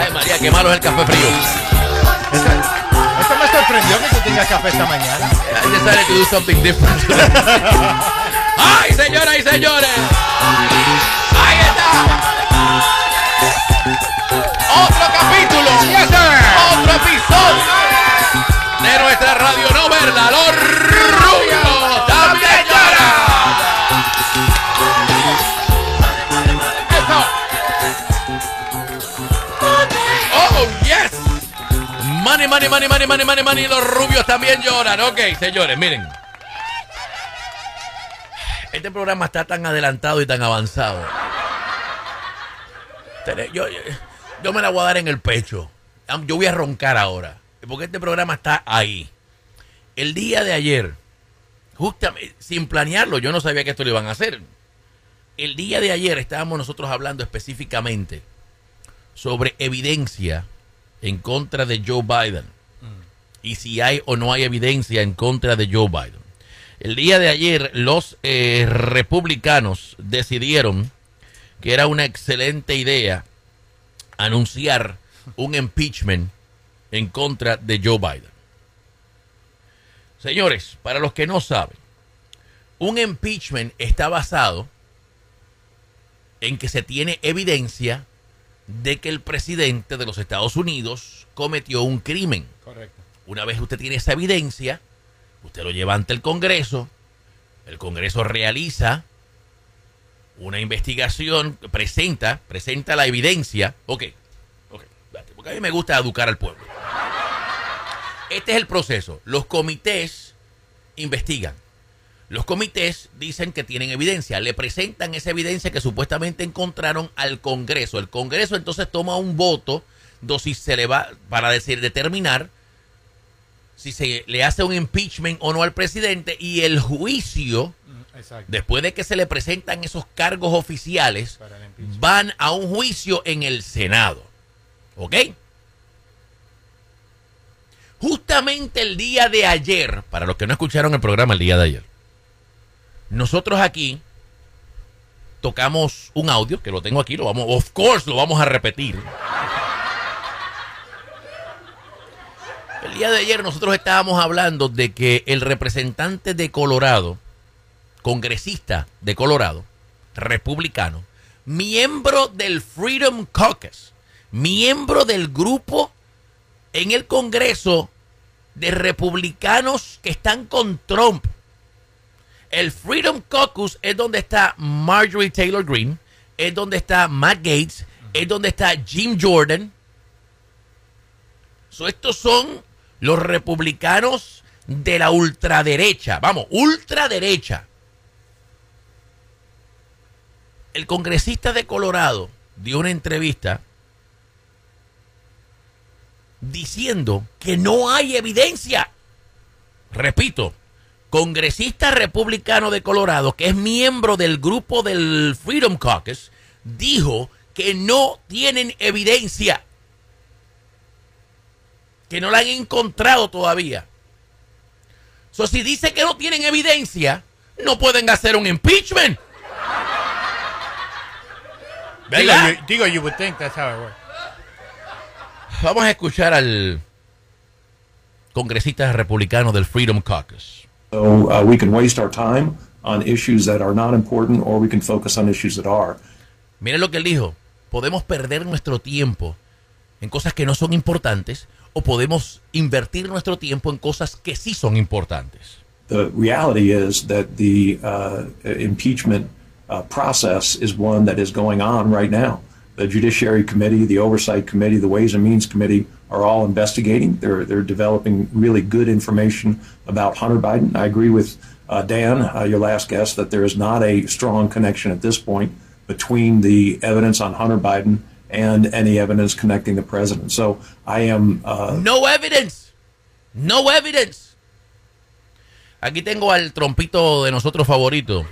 Ay, María, qué malo es el café frío. Esto me sorprendió que tú tengas café esta mañana. I decided to do something different. ¡Ay, señoras y señores! ¡Ahí está! ¡Otro capítulo! ¡Otro episodio! De nuestra radio no verla, los rubios Money, money, money, money, money, money, money. Los rubios también lloran. Ok, señores, miren. Este programa está tan adelantado y tan avanzado. Yo, yo me la voy a dar en el pecho. Yo voy a roncar ahora. Porque este programa está ahí. El día de ayer, justamente, sin planearlo, yo no sabía que esto lo iban a hacer. El día de ayer estábamos nosotros hablando específicamente sobre evidencia en contra de Joe Biden. Y si hay o no hay evidencia en contra de Joe Biden. El día de ayer los eh, republicanos decidieron que era una excelente idea anunciar un impeachment en contra de Joe Biden. Señores, para los que no saben, un impeachment está basado en que se tiene evidencia de que el presidente de los Estados Unidos cometió un crimen. Correcto. Una vez usted tiene esa evidencia, usted lo lleva ante el Congreso, el Congreso realiza una investigación, presenta, presenta la evidencia. Ok, ok, porque a mí me gusta educar al pueblo. Este es el proceso. Los comités investigan. Los comités dicen que tienen evidencia, le presentan esa evidencia que supuestamente encontraron al Congreso. El Congreso entonces toma un voto dosi se le va para decir determinar si se le hace un impeachment o no al presidente y el juicio Exacto. después de que se le presentan esos cargos oficiales van a un juicio en el Senado. ¿Ok? Justamente el día de ayer, para los que no escucharon el programa el día de ayer, nosotros aquí tocamos un audio, que lo tengo aquí, lo vamos, of course, lo vamos a repetir. El día de ayer nosotros estábamos hablando de que el representante de Colorado, congresista de Colorado, republicano, miembro del Freedom Caucus, miembro del grupo en el Congreso de republicanos que están con Trump. El Freedom Caucus es donde está Marjorie Taylor Greene, es donde está Matt Gates, es donde está Jim Jordan. So, estos son los republicanos de la ultraderecha. Vamos, ultraderecha. El congresista de Colorado dio una entrevista diciendo que no hay evidencia. Repito, congresista republicano de Colorado, que es miembro del grupo del Freedom Caucus, dijo que no tienen evidencia. Que no la han encontrado todavía. So, si dice que no tienen evidencia, no pueden hacer un impeachment. Digo ¿Verdad? you, digo, you would think that's how it works. Vamos a escuchar al congresista republicano del Freedom Caucus. So uh, we can waste our time on issues that are not important, or we can focus on issues that are. Miren lo que él dijo. Podemos perder nuestro tiempo en cosas que no son importantes o podemos invertir nuestro tiempo en cosas que sí son importantes. The reality is that the uh, impeachment uh, process is one that is going on right now. The Judiciary Committee, the Oversight Committee, the Ways and Means Committee are all investigating. They're they're developing really good information about Hunter Biden. I agree with uh, Dan, uh, your last guest, that there is not a strong connection at this point between the evidence on Hunter Biden and any evidence connecting the president. So I am uh, No evidence. No evidence. Aquí tengo al trompito de nosotros favorito.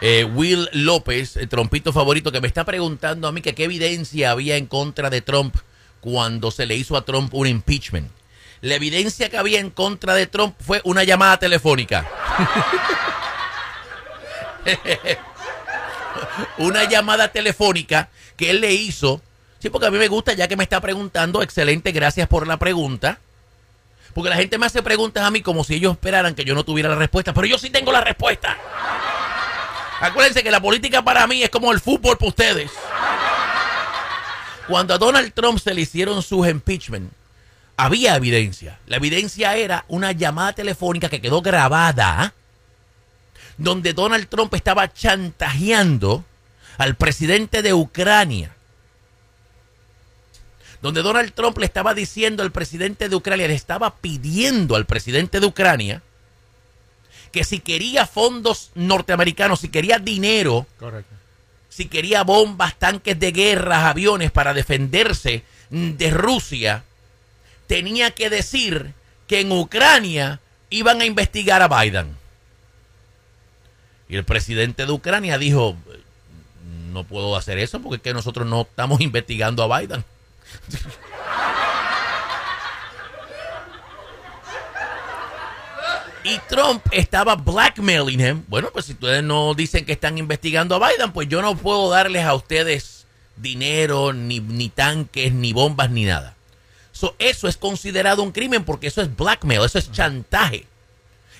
Eh, Will López, el trompito favorito, que me está preguntando a mí que qué evidencia había en contra de Trump cuando se le hizo a Trump un impeachment. La evidencia que había en contra de Trump fue una llamada telefónica. una llamada telefónica que él le hizo. Sí, porque a mí me gusta, ya que me está preguntando, excelente, gracias por la pregunta. Porque la gente me hace preguntas a mí como si ellos esperaran que yo no tuviera la respuesta, pero yo sí tengo la respuesta. Acuérdense que la política para mí es como el fútbol para ustedes. Cuando a Donald Trump se le hicieron sus impeachment, había evidencia. La evidencia era una llamada telefónica que quedó grabada donde Donald Trump estaba chantajeando al presidente de Ucrania. Donde Donald Trump le estaba diciendo al presidente de Ucrania, le estaba pidiendo al presidente de Ucrania que si quería fondos norteamericanos, si quería dinero, Correcto. si quería bombas, tanques de guerra, aviones para defenderse de Rusia, tenía que decir que en Ucrania iban a investigar a Biden. Y el presidente de Ucrania dijo, no puedo hacer eso porque es que nosotros no estamos investigando a Biden. Y Trump estaba blackmailing him. Bueno, pues si ustedes no dicen que están investigando a Biden, pues yo no puedo darles a ustedes dinero, ni, ni tanques, ni bombas, ni nada. So, eso es considerado un crimen porque eso es blackmail, eso es chantaje.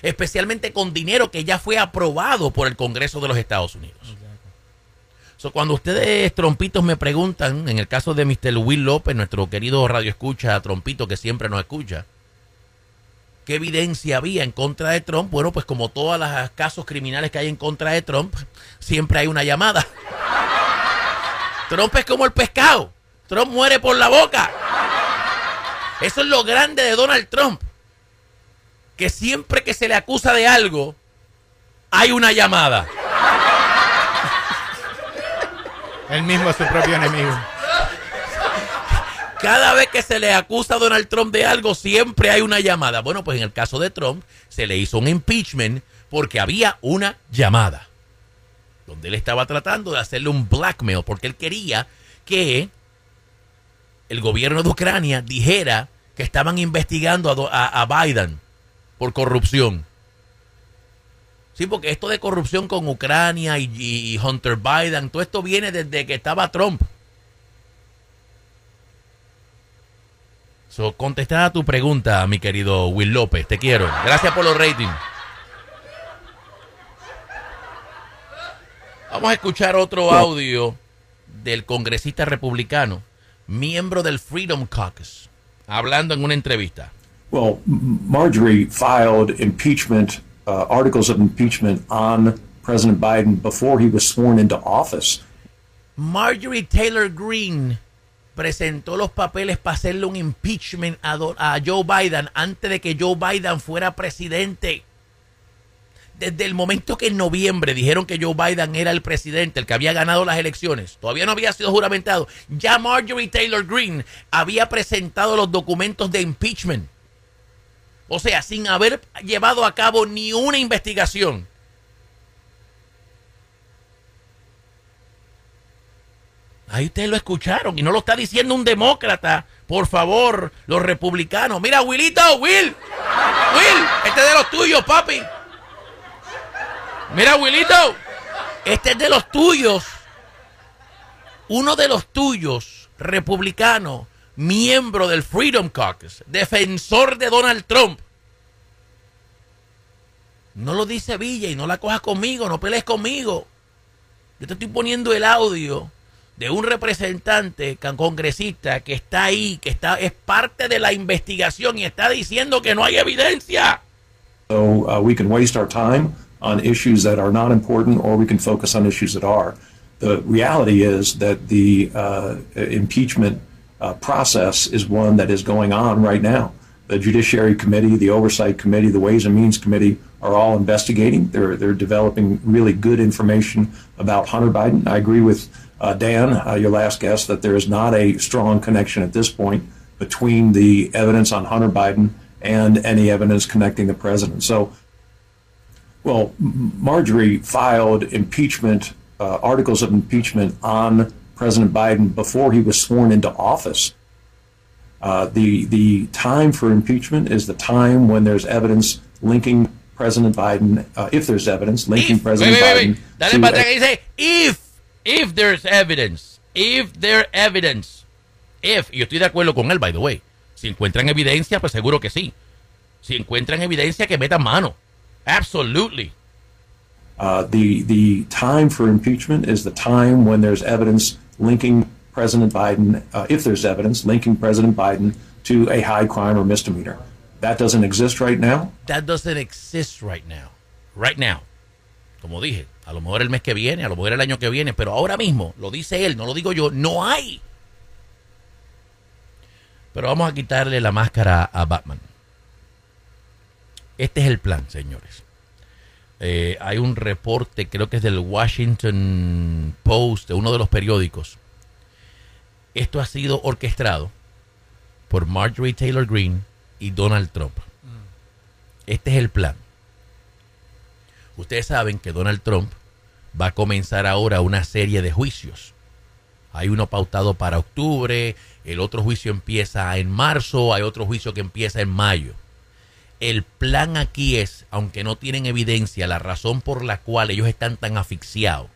Especialmente con dinero que ya fue aprobado por el Congreso de los Estados Unidos. So, cuando ustedes, trompitos, me preguntan, en el caso de Mr. Will López, nuestro querido radio escucha, trompito que siempre nos escucha, ¿qué evidencia había en contra de Trump? Bueno, pues como todos los casos criminales que hay en contra de Trump, siempre hay una llamada. Trump es como el pescado. Trump muere por la boca. Eso es lo grande de Donald Trump. Que siempre que se le acusa de algo, hay una llamada. Él mismo es su propio enemigo. Cada vez que se le acusa a Donald Trump de algo, siempre hay una llamada. Bueno, pues en el caso de Trump, se le hizo un impeachment porque había una llamada. Donde él estaba tratando de hacerle un blackmail, porque él quería que el gobierno de Ucrania dijera que estaban investigando a, Biden por corrupción. Sí, porque esto de corrupción con Ucrania y, y Hunter Biden, todo esto viene desde que estaba Trump. So, contestada tu pregunta, mi querido Will López, te quiero. Gracias por los ratings. Vamos a escuchar otro audio del congresista republicano, miembro del Freedom Caucus, hablando en una entrevista. Well, Marjorie filed impeachment, uh, articles of impeachment on President Biden before he was sworn into office. Marjorie Taylor Greene presentó los papeles para hacerle un impeachment a, Joe Biden antes de que Joe Biden fuera presidente. Desde el momento que en noviembre dijeron que Joe Biden era el presidente, el que había ganado las elecciones, todavía no había sido juramentado, ya Marjorie Taylor Greene había presentado los documentos de impeachment. O sea, sin haber llevado a cabo ni una investigación. Ahí ustedes lo escucharon y no lo está diciendo un demócrata. Por favor, los republicanos. Mira, Willito, Will. Will, este es de los tuyos, papi. Mira, Willito, este es de los tuyos. Uno de los tuyos, republicano, miembro del Freedom Caucus, defensor de Donald Trump. No lo dice Villa y no la cojas conmigo, no pelees conmigo. Yo te estoy poniendo el audio de un representante congresista que está ahí, que está es parte de la investigación y está diciendo que no hay evidencia. So uh, we can waste our time on issues that are not important, or we can focus on issues that are. The reality is that the uh, impeachment uh, process is one that is going on right now. The Judiciary Committee, the Oversight Committee, the Ways and Means Committee are all investigating. They're they're developing really good information about Hunter Biden. I agree with Dan, uh, your last guest, that there is not a strong connection at this point between the evidence on Hunter Biden and any evidence connecting the president. So, well, Marjorie filed impeachment uh, articles of impeachment on President Biden before he was sworn into office. Uh, the the time for impeachment is the time when there's evidence linking President Biden, uh, if there's evidence linking If, President wait, wait, Biden wait. Dale to para atrás dice if if there's evidence, if there's evidence, if, y yo estoy de acuerdo con él, by the way, si encuentran evidencia, pues seguro que sí. Si encuentran evidencia, que metan mano. Absolutely. Uh, the the time for impeachment is the time when there's evidence linking President Biden, uh, if there's evidence linking President Biden to a high crime or misdemeanor. That doesn't exist right now. That doesn't exist right now. Right now. Como dije, a lo mejor el mes que viene, a lo mejor el año que viene, pero ahora mismo, lo dice él, no lo digo yo, no hay. Pero vamos a quitarle la máscara a Batman. Este es el plan, señores. Eh, hay un reporte, creo que es del Washington Post, de uno de los periódicos. Esto ha sido orquestado por Marjorie Taylor Greene y Donald Trump. Este es el plan. Ustedes saben que Donald Trump va a comenzar ahora una serie de juicios. Hay uno pautado para octubre, el otro juicio empieza en marzo, hay otro juicio que empieza en mayo. El plan aquí es, aunque no tienen evidencia, la razón por la cual ellos están tan asfixiados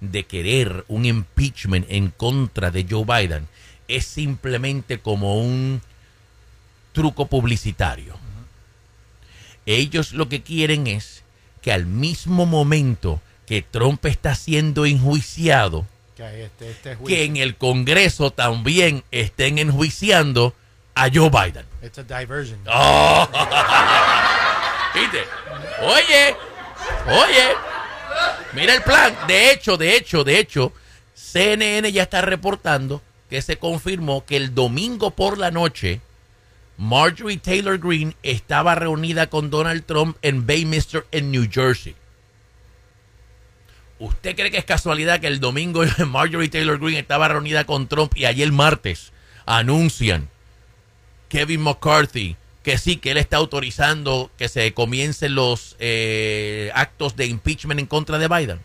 de querer un impeachment en contra de Joe Biden es simplemente como un truco publicitario. Ellos lo que quieren es que al mismo momento que Trump está siendo enjuiciado, Que, este, este juicio. que en el Congreso también estén enjuiciando a Joe Biden. It's a diversion. Oh. ¿Viste? Oye, oye, mira el plan. De hecho, de hecho, de hecho, CNN ya está reportando que se confirmó que el domingo por la noche Marjorie Taylor Greene estaba reunida con Donald Trump en Bayminster, en New Jersey. ¿Usted cree que es casualidad que el domingo Marjorie Taylor Greene estaba reunida con Trump y ayer martes anuncian Kevin McCarthy que sí, que él está autorizando que se comiencen los eh, actos de impeachment en contra de Biden?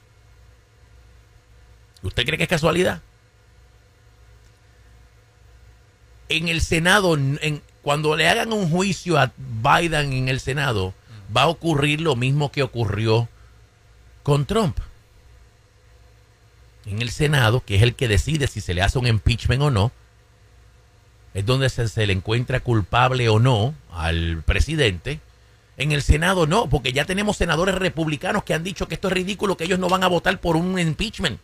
¿Usted cree que es casualidad? En el Senado, en, cuando le hagan un juicio a Biden en el Senado, va a ocurrir lo mismo que ocurrió con Trump. En el Senado, que es el que decide si se le hace un impeachment o no, es donde se, se le encuentra culpable o no al presidente. En el Senado no, porque ya tenemos senadores republicanos que han dicho que esto es ridículo, que ellos no van a votar por un impeachment.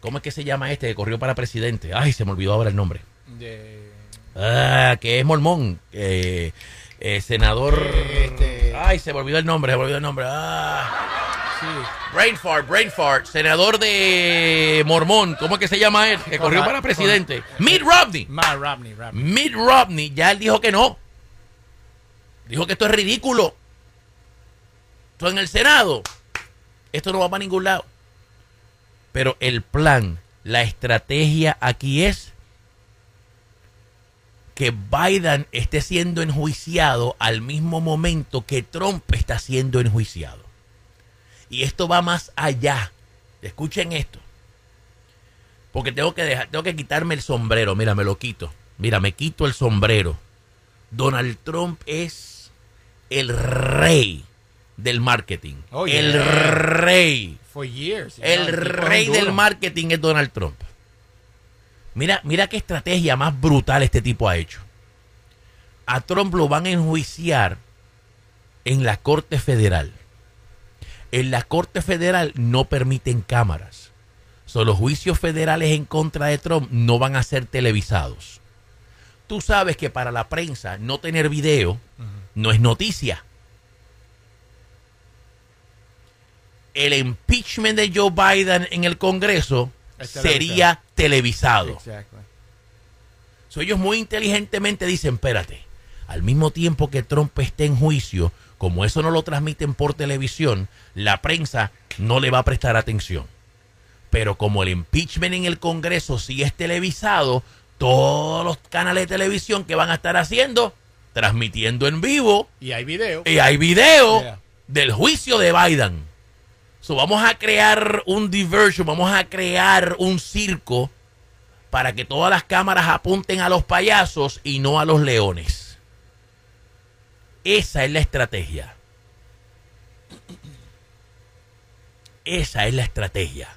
¿Cómo es que se llama este que corrió para presidente? Ay, se me olvidó ahora el nombre. De- Ah, que es mormón. eh, eh, senador. Este- Ay, se me olvidó el nombre, se me olvidó el nombre. Ah. Sí. Brain fart, brain fart. Senador de Mormón. ¿Cómo es que se llama él? Que corrió para presidente. Mitt Romney. Ma Romney, Romney. Mitt Romney ya él dijo que no. Dijo que esto es ridículo. Esto en el Senado. Esto no va para ningún lado. Pero el plan, la estrategia aquí es que Biden esté siendo enjuiciado al mismo momento que Trump está siendo enjuiciado. Y esto va más allá. Escuchen esto. Porque tengo que dejar, tengo que quitarme el sombrero. Mira, me lo quito. Mira, me quito el sombrero. Donald Trump es el rey del marketing. Oh, el rey. For years. El No, rey duro. del marketing es Donald Trump. Mira, mira qué estrategia más brutal este tipo ha hecho. A Trump lo van a enjuiciar en la Corte Federal. En la Corte Federal no permiten cámaras. So, los juicios federales en contra de Trump no van a ser televisados. Tú sabes que para la prensa no tener video no es noticia. El impeachment de Joe Biden en el Congreso Es sería televisado. So, ellos muy inteligentemente dicen, espérate, al mismo tiempo que Trump esté en juicio, como eso no lo transmiten por televisión, la prensa no le va a prestar atención. Pero como el impeachment en el Congreso sí es televisado, todos los canales de televisión que van a estar haciendo, transmitiendo en vivo, Y hay video. y hay video Yeah. del juicio de Biden. So, vamos a crear un diversion, vamos a crear un circo para que todas las cámaras apunten a los payasos y no a los leones. Esa es la estrategia. Esa es la estrategia.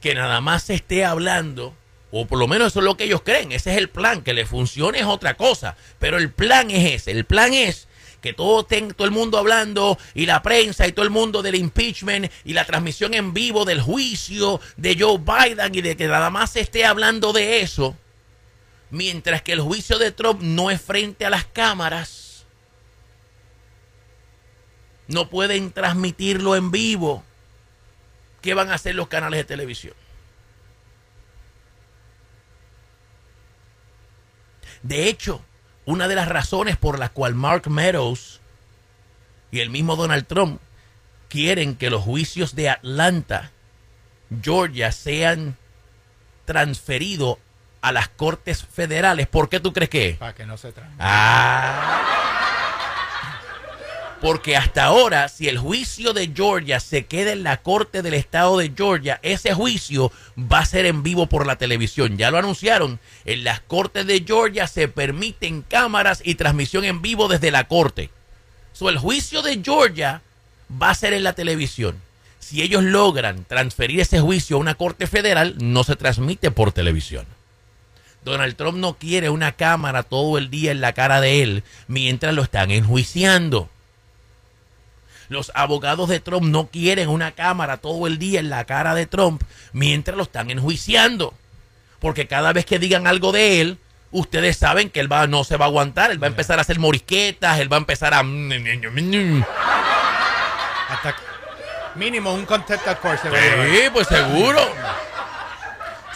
Que nada más se esté hablando, o por lo menos eso es lo que ellos creen, ese es el plan, que le funcione es otra cosa, pero el plan es ese, el plan es que todo, todo el mundo hablando y la prensa y todo el mundo del impeachment y la transmisión en vivo del juicio de Joe Biden y de que nada más se esté hablando de eso, mientras que el juicio de Trump no es frente a las cámaras, no pueden transmitirlo en vivo. ¿Qué van a hacer los canales de televisión? De hecho, una de las razones por las cual Mark Meadows y el mismo Donald Trump quieren que los juicios de Atlanta, Georgia, sean transferidos a las cortes federales. ¿Por qué tú crees que? Para que no se traen. Ah. Porque hasta ahora, si el juicio de Georgia se queda en la corte del estado de Georgia, ese juicio va a ser en vivo por la televisión. Ya lo anunciaron. En las cortes de Georgia se permiten cámaras y transmisión en vivo desde la corte. So, el juicio de Georgia va a ser en la televisión. Si ellos logran transferir ese juicio a una corte federal, no se transmite por televisión. Donald Trump no quiere una cámara todo el día en la cara de él mientras lo están enjuiciando. Los abogados de Trump no quieren una cámara todo el día en la cara de Trump mientras lo están enjuiciando. Porque cada vez que digan algo de él, ustedes saben que él va, no se va a aguantar. Él va a empezar a hacer morisquetas, él va a empezar a... Hasta mínimo un contempt of court se va a llevar. Sí, pues seguro.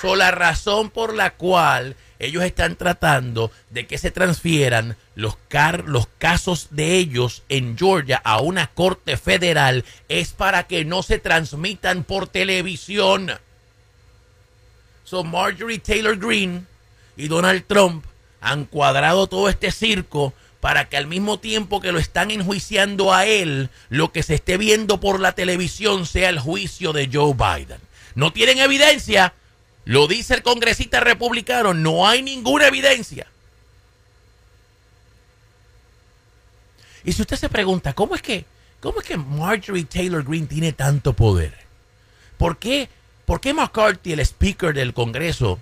So, la razón por la cual ellos están tratando de que se transfieran los, car los casos de ellos en Georgia a una corte federal es para que no se transmitan por televisión. So Marjorie Taylor Greene y Donald Trump han cuadrado todo este circo para que al mismo tiempo que lo están enjuiciando a él, lo que se esté viendo por la televisión sea el juicio de Joe Biden. No tienen evidencia, lo dice el congresista republicano, no hay ninguna evidencia. Y si usted se pregunta, ¿cómo es que, cómo es que Marjorie Taylor Greene tiene tanto poder? ¿Por qué, ¿Por qué McCarthy, el speaker del Congreso,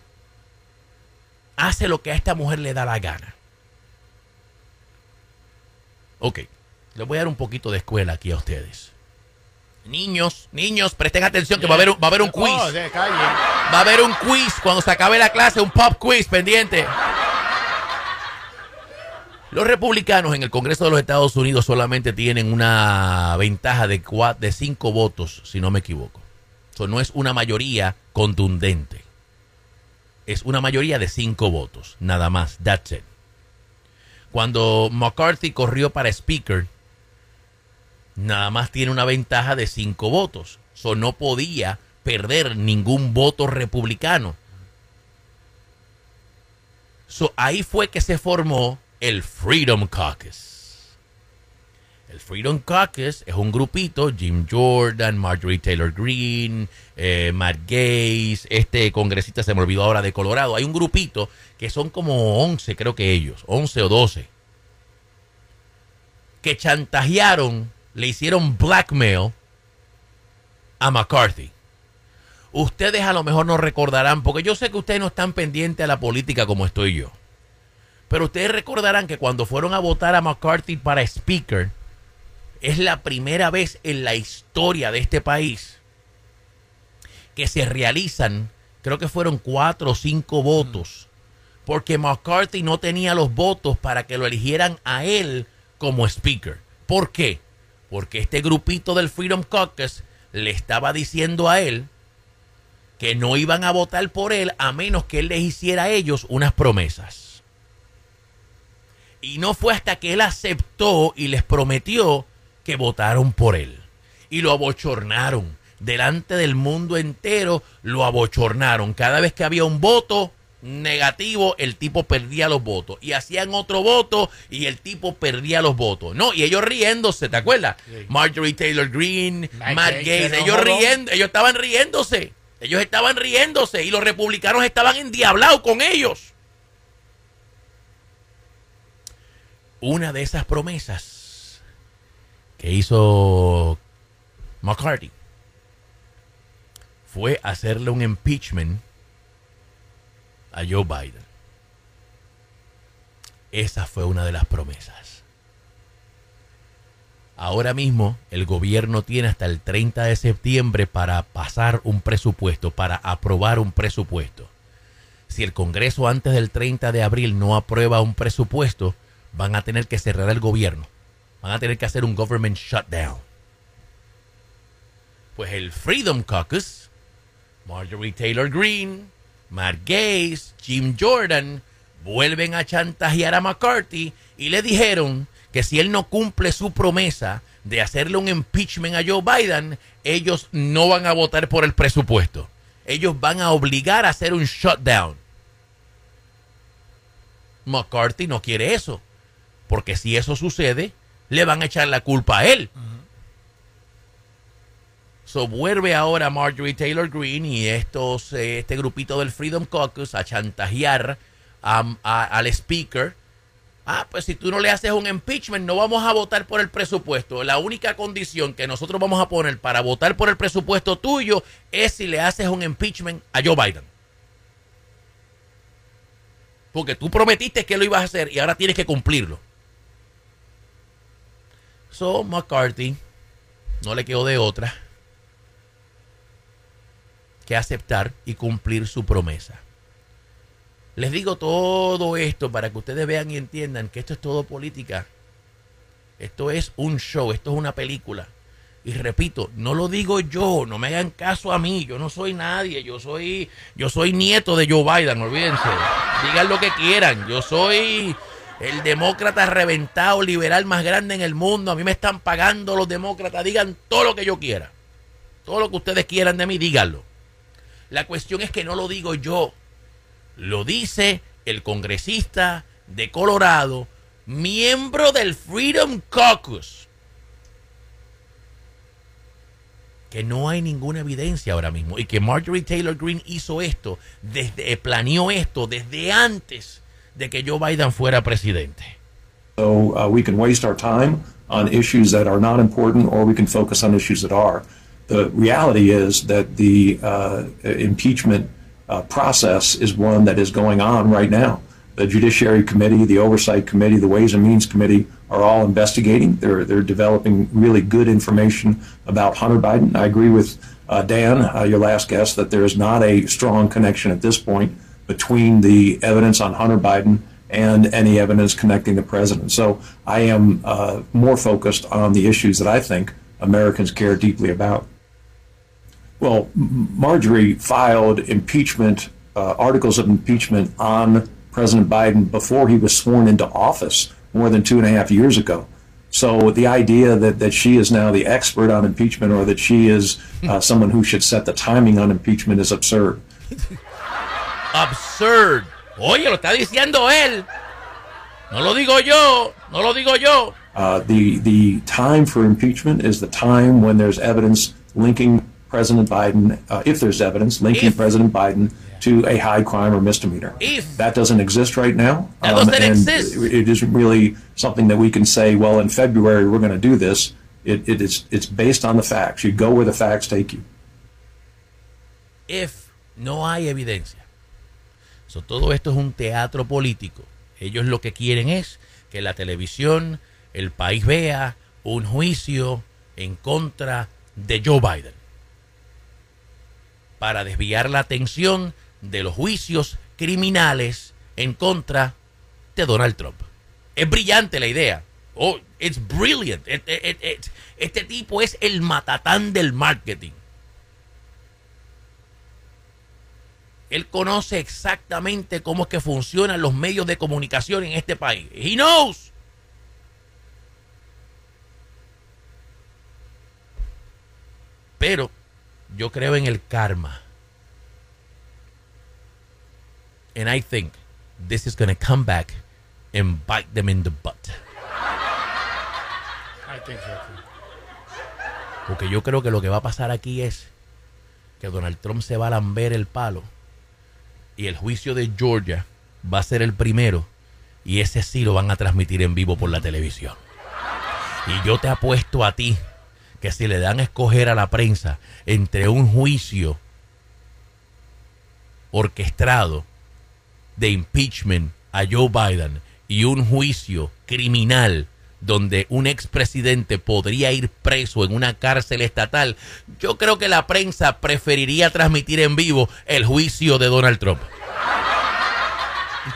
hace lo que a esta mujer le da la gana? Ok, les voy a dar un poquito de escuela aquí a ustedes. Niños, niños, presten atención que va a haber un, va a haber un quiz. Oh, calle. Va a haber un quiz cuando se acabe la clase, un pop quiz pendiente. Los republicanos en el Congreso de los Estados Unidos solamente tienen una ventaja de, cua- de cinco votos, si no me equivoco. Eso no es una mayoría contundente. Es una mayoría de cinco votos, nada más. That's it. Cuando McCarthy corrió para Speaker, nada más tiene una ventaja de cinco votos. So no podía perder ningún voto republicano. So ahí fue que se formó el Freedom Caucus. El Freedom Caucus es un grupito, Jim Jordan, Marjorie Taylor Greene, eh, Matt Gates, este congresista se me olvidó ahora de Colorado. Hay un grupito que son como 11, creo que ellos, 11 o 12, que chantajearon, le hicieron blackmail a McCarthy. Ustedes a lo mejor no recordarán, porque yo sé que ustedes no están pendientes a la política como estoy yo. Pero ustedes recordarán que cuando fueron a votar a McCarthy para Speaker, es la primera vez en la historia de este país que se realizan, creo que fueron cuatro o cinco votos, porque McCarthy no tenía los votos para que lo eligieran a él como Speaker. ¿Por qué? Porque este grupito del Freedom Caucus le estaba diciendo a él que no iban a votar por él a menos que él les hiciera a ellos unas promesas. Y no fue hasta que él aceptó y les prometió que votaron por él. Y lo abochornaron. Delante del mundo entero lo abochornaron. Cada vez que había un voto negativo, el tipo perdía los votos. Y hacían otro voto y el tipo perdía los votos. No, y ellos riéndose, ¿te acuerdas? Sí. Marjorie Taylor Greene, Matt Gates, ellos riendo, ellos estaban riéndose. Ellos estaban riéndose y los republicanos estaban endiablados con ellos. Una de esas promesas que hizo McCarthy fue hacerle un impeachment a Joe Biden. Esa fue una de las promesas. Ahora mismo el gobierno tiene hasta el 30 de septiembre para pasar un presupuesto, para aprobar un presupuesto. Si el Congreso antes del 30 de abril no aprueba un presupuesto, van a tener que cerrar el gobierno. Van a tener que hacer un government shutdown. Pues el Freedom Caucus, Marjorie Taylor Greene, Matt Gates, Jim Jordan, vuelven a chantajear a McCarthy y le dijeron que si él no cumple su promesa de hacerle un impeachment a Joe Biden, ellos no van a votar por el presupuesto. Ellos van a obligar a hacer un shutdown. McCarthy no quiere eso, porque si eso sucede, le van a echar la culpa a él. So vuelve ahora Marjorie Taylor Greene y estos, eh, este grupito del Freedom Caucus a chantajear a- al speaker. Ah, pues si tú no le haces un impeachment, no vamos a votar por el presupuesto. La única condición que nosotros vamos a poner para votar por el presupuesto tuyo es si le haces un impeachment a Joe Biden. Porque tú prometiste que lo ibas a hacer y ahora tienes que cumplirlo. So, McCarthy no le quedó de otra que aceptar y cumplir su promesa. Les digo todo esto para que ustedes vean y entiendan que esto es todo política. Esto es un show, esto es una película. Y repito, no lo digo yo, no me hagan caso a mí, yo no soy nadie, yo soy yo soy nieto de Joe Biden, olvídense. Digan lo que quieran, yo soy el demócrata reventado liberal más grande en el mundo, a mí me están pagando los demócratas, digan todo lo que yo quiera. Todo lo que ustedes quieran de mí, díganlo. La cuestión es que no lo digo yo, lo dice el congresista de Colorado, miembro del Freedom Caucus, que no hay ninguna evidencia ahora mismo y que Marjorie Taylor Greene hizo esto, desde, eh, planeó esto desde antes de que Joe Biden fuera presidente. So uh, we can waste our time on issues that are not important, or we can focus on issues that are. The reality is that the uh, impeachment uh, process is one that is going on right now. The Judiciary Committee, the Oversight Committee, the Ways and Means Committee are all investigating. They're they're developing really good information about Hunter Biden. I agree with uh, Dan, uh, your last guest, that there is not a strong connection at this point between the evidence on Hunter Biden and any evidence connecting the president. So I am uh, more focused on the issues that I think Americans care deeply about. Well, Marjorie filed impeachment, uh, articles of impeachment on President Biden before he was sworn into office more than two and a half years ago. So the idea that, that she is now the expert on impeachment or that she is uh, someone who should set the timing on impeachment is absurd. Absurd. Oye, lo está diciendo él. No lo digo yo, no lo digo yo. Uh, the the time for impeachment is the time when there's evidence linking President Biden, uh, if there's evidence linking If. President Biden to a high crime or misdemeanor. If. that doesn't exist right now, That doesn't and exist. it it isn't really something that we can say. Well, in February we're going to do this. It, it is it's based on the facts. You go where the facts take you. if no hay evidencia. So, todo esto es un teatro político. Ellos lo que quieren es que la televisión, el país vea un juicio en contra de Joe Biden. Para desviar la atención de los juicios criminales en contra de Donald Trump. Es brillante la idea. Oh, it's brilliant. It- it- it- Este tipo es el matatán del marketing. Él conoce exactamente cómo es que funcionan los medios de comunicación en este país. He knows. Pero yo creo en el karma. And I think this is going to come back and bite them in the butt. I think so too. Porque yo creo que lo que va a pasar aquí es que Donald Trump se va a lamber el palo y el juicio de Georgia va a ser el primero y ese sí lo van a transmitir en vivo por la televisión. Y yo te apuesto a ti que si le dan a escoger a la prensa entre un juicio orquestado de impeachment a Joe Biden y un juicio criminal donde un expresidente podría ir preso en una cárcel estatal, yo creo que la prensa preferiría transmitir en vivo el juicio de Donald Trump.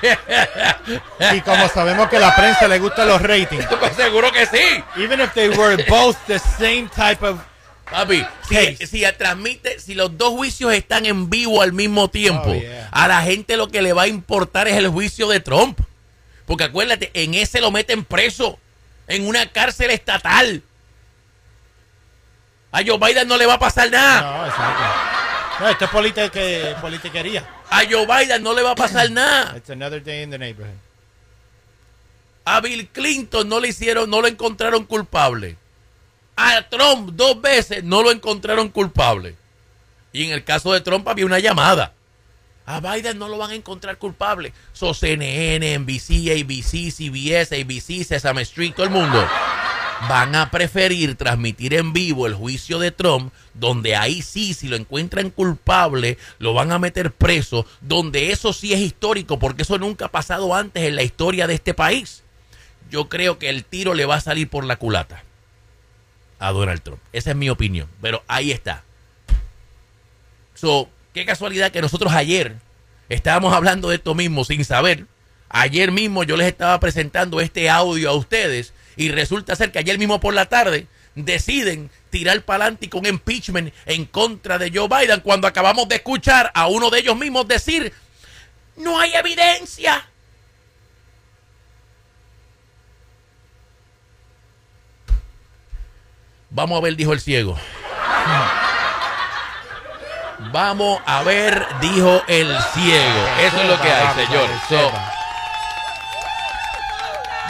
Y como sabemos que la prensa le gustan los ratings, Pues seguro que sí. even if they were both the same type of Papi, si, si transmite, si los dos juicios están en vivo al mismo tiempo, Oh, yeah. a la gente lo que le va a importar es el juicio de Trump. Porque acuérdate, en ese lo meten preso, en una cárcel estatal. A Joe Biden no le va a pasar nada. No, exacto. No, esto es politique- politiquería. A Joe Biden no le va a pasar nada. It's another day in the neighborhood. A Bill Clinton no le hicieron, no lo encontraron culpable. A Trump dos veces no lo encontraron culpable. Y en el caso de Trump había una llamada. A Biden no lo van a encontrar culpable. So CNN, NBC, ABC, CBS, ABC, Sesame Street, todo el mundo van a preferir transmitir en vivo el juicio de Trump, donde ahí sí, si lo encuentran culpable, lo van a meter preso, donde eso sí es histórico, porque eso nunca ha pasado antes en la historia de este país. Yo creo que el tiro le va a salir por la culata a Donald Trump. Esa es mi opinión, pero ahí está. So, qué casualidad que nosotros ayer estábamos hablando de esto mismo sin saber. Ayer mismo yo les estaba presentando este audio a ustedes y resulta ser que ayer mismo por la tarde deciden tirar para adelante con impeachment en contra de Joe Biden cuando acabamos de escuchar a uno de ellos mismos decir, no hay evidencia. Vamos a ver, dijo el ciego. Vamos a ver, dijo el ciego. Eso es lo que hay, señor. So,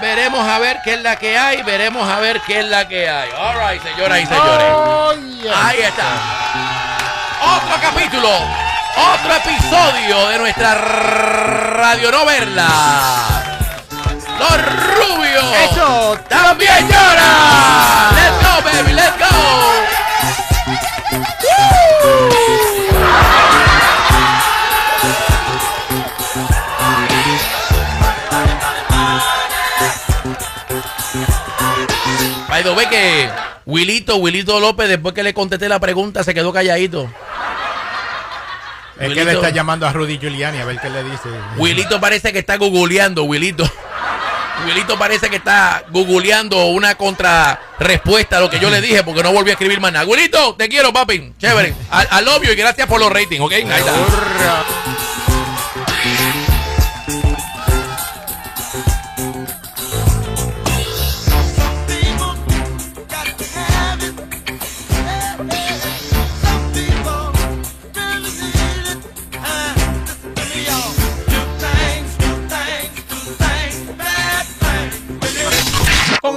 veremos a ver qué es la que hay. Veremos a ver qué es la que hay. All right, señoras y señores. Oh, yeah. Ahí está. Otro capítulo. Otro episodio de nuestra radionovela. Los rubios. Eso. También llora. Let's go, baby. Let's go. The way que Wilito, Wilito López, después que le contesté la pregunta, se quedó calladito. Es que le está llamando a Rudy Giuliani a ver qué le dice. Wilito parece que está googleando, Wilito. Wilito parece que está googleando una contrarrespuesta a lo que yo le dije porque no volví a escribir más nada. Wilito, te quiero, papi. Chévere. Al, al obvio y gracias por los ratings, ¿ok? Ahí está.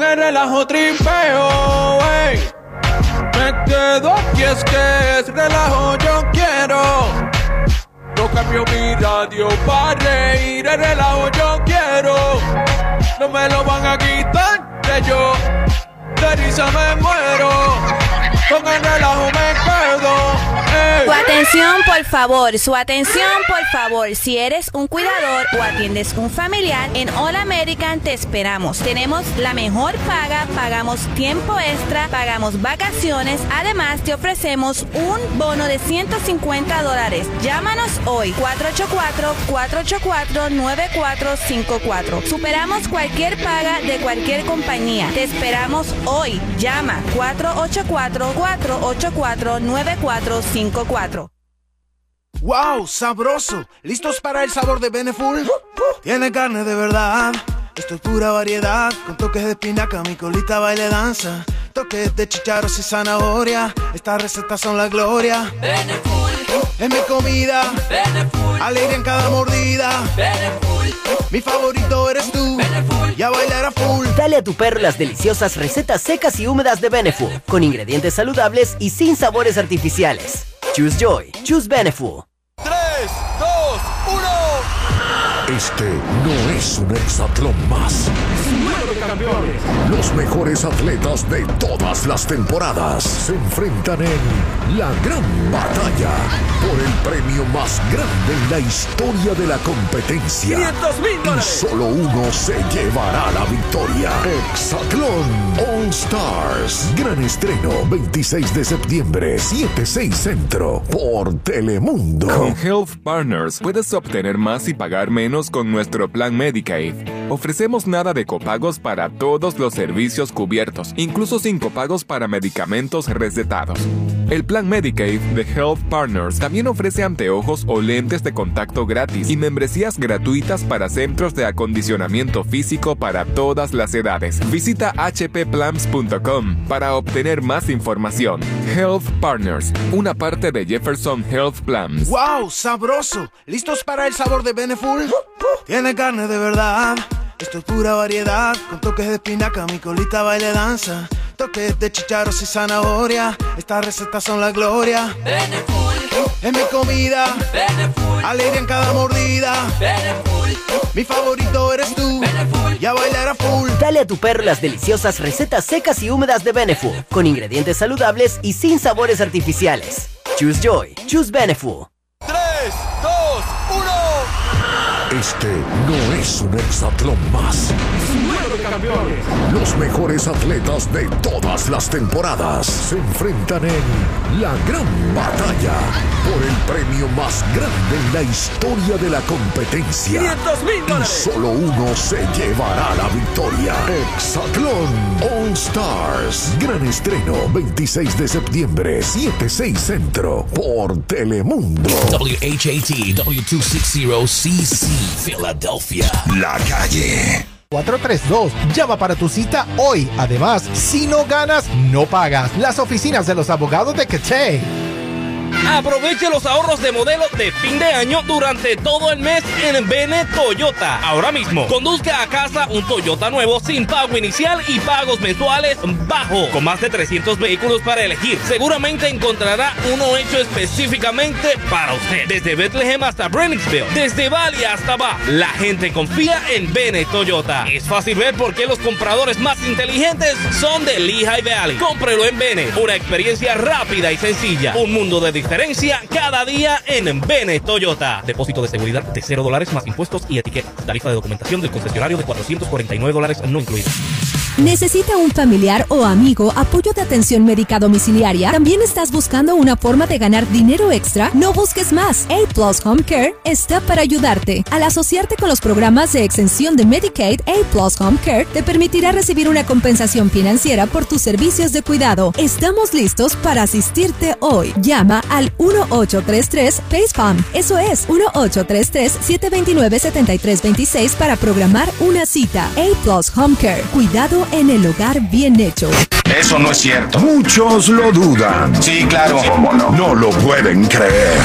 El relajo tripeo, ey. Me quedo aquí, es que es relajo, yo quiero. No cambio mi radio para reír, el relajo yo quiero. No me lo van a quitar, que yo de risa me muero. Con el relajo me Su atención, por favor, su atención, por favor. Si eres un cuidador o atiendes un familiar, en All American te esperamos. Tenemos la mejor paga, pagamos tiempo extra, pagamos vacaciones. Además, te ofrecemos un bono de 150 dólares. Llámanos hoy, 484-484-9454. Superamos cualquier paga de cualquier compañía. Te esperamos hoy. Llama 484-484-9454. ¡Wow! ¡Sabroso! ¿Listos para el sabor de Beneful? Tiene carne de verdad. Esto es pura variedad. Con toques de espinaca, mi colita baile danza. Toques de chicharros y zanahoria. Estas recetas son la gloria. Es mi comida. Alegría en cada mordida. Mi favorito eres tú. Y a bailar a full. Dale a tu perro las deliciosas recetas secas y húmedas de Beneful, con ingredientes saludables y sin sabores artificiales. Choose Joy, choose Beneful. Este no es un hexatlón más. Los mejores atletas de todas las temporadas se enfrentan en la gran batalla por el premio más grande en la historia de la competencia. 500 mil Y dólares. solo uno se llevará la victoria. Hexatlón All Stars. Gran estreno 26 de septiembre, 7-6 Centro por Telemundo. Con Health Partners puedes obtener más y pagar menos con nuestro plan Medicaid. Ofrecemos nada de copagos para todos los servicios cubiertos, incluso sin copagos para medicamentos recetados. El plan Medicaid de Health Partners también ofrece anteojos o lentes de contacto gratis y membresías gratuitas para centros de acondicionamiento físico para todas las edades. Visita hpplans.com para obtener más información. Health Partners, una parte de Jefferson Health Plans. ¡Wow! ¡Sabroso! ¿Listos para el sabor de Beneful? Tiene carne de verdad. Esto es pura variedad. Con toques de espinaca, mi colita baile danza. Toques de chicharros y zanahoria. Estas recetas son la gloria. Es mi comida. Alegría en cada mordida. Mi favorito eres tú. Y a bailar a full. Dale a tu perro las deliciosas recetas secas y húmedas de Benefu, con ingredientes saludables y sin sabores artificiales. Choose Joy, choose Benefu. 3, 2, 1. Este no es un hexatlón más. Los mejores atletas de todas las temporadas se enfrentan en la gran batalla por el premio más grande en la historia de la competencia. 500 mil Y solo uno se llevará la victoria. Hexatlón All Stars. Gran estreno 26 de septiembre, 7-6 Centro por Telemundo. WHAT W260CC Philadelphia. La calle. 432. Llama para tu cita hoy. Además, si no ganas, no pagas. Las oficinas de los abogados de Cathay. Aproveche los ahorros de modelo de fin de año durante todo el mes en Bene Toyota. Ahora mismo, conduzca a casa un Toyota nuevo sin pago inicial y pagos mensuales bajo. Con más de 300 vehículos para elegir, seguramente encontrará uno hecho específicamente para usted. Desde Bethlehem hasta Brenningsville, desde Valle hasta Ba, la gente confía en Bene Toyota. Es fácil ver por qué los compradores más inteligentes son de Lehigh Valley. Cómprelo en Bene, una experiencia rápida y sencilla. Un mundo de diferencia cada día en Bene Toyota. Depósito de seguridad de 0 dólares más impuestos y etiqueta. Tarifa de documentación del concesionario de 449 dólares no incluida. ¿Necesita un familiar o amigo apoyo de atención médica domiciliaria? ¿También estás buscando una forma de ganar dinero extra? No busques más. A Plus Home Care está para ayudarte. Al asociarte con los programas de exención de Medicaid, A Plus Home Care te permitirá recibir una compensación financiera por tus servicios de cuidado. Estamos listos para asistirte hoy. Llama al 1833 PACEPAM. Eso es 1833-729-7326 para programar una cita. A Plus Home Care. Cuidado en el hogar bien hecho. Eso no es cierto. Muchos lo dudan. Sí, claro. ¿Cómo no? No lo pueden creer.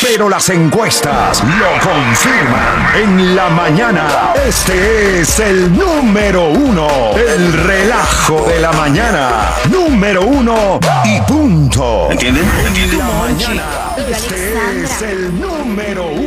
Pero las encuestas lo confirman. En la mañana, este es el número uno. El relajo de la mañana. Número uno y punto. ¿Entienden? En la mañana, este es el número uno.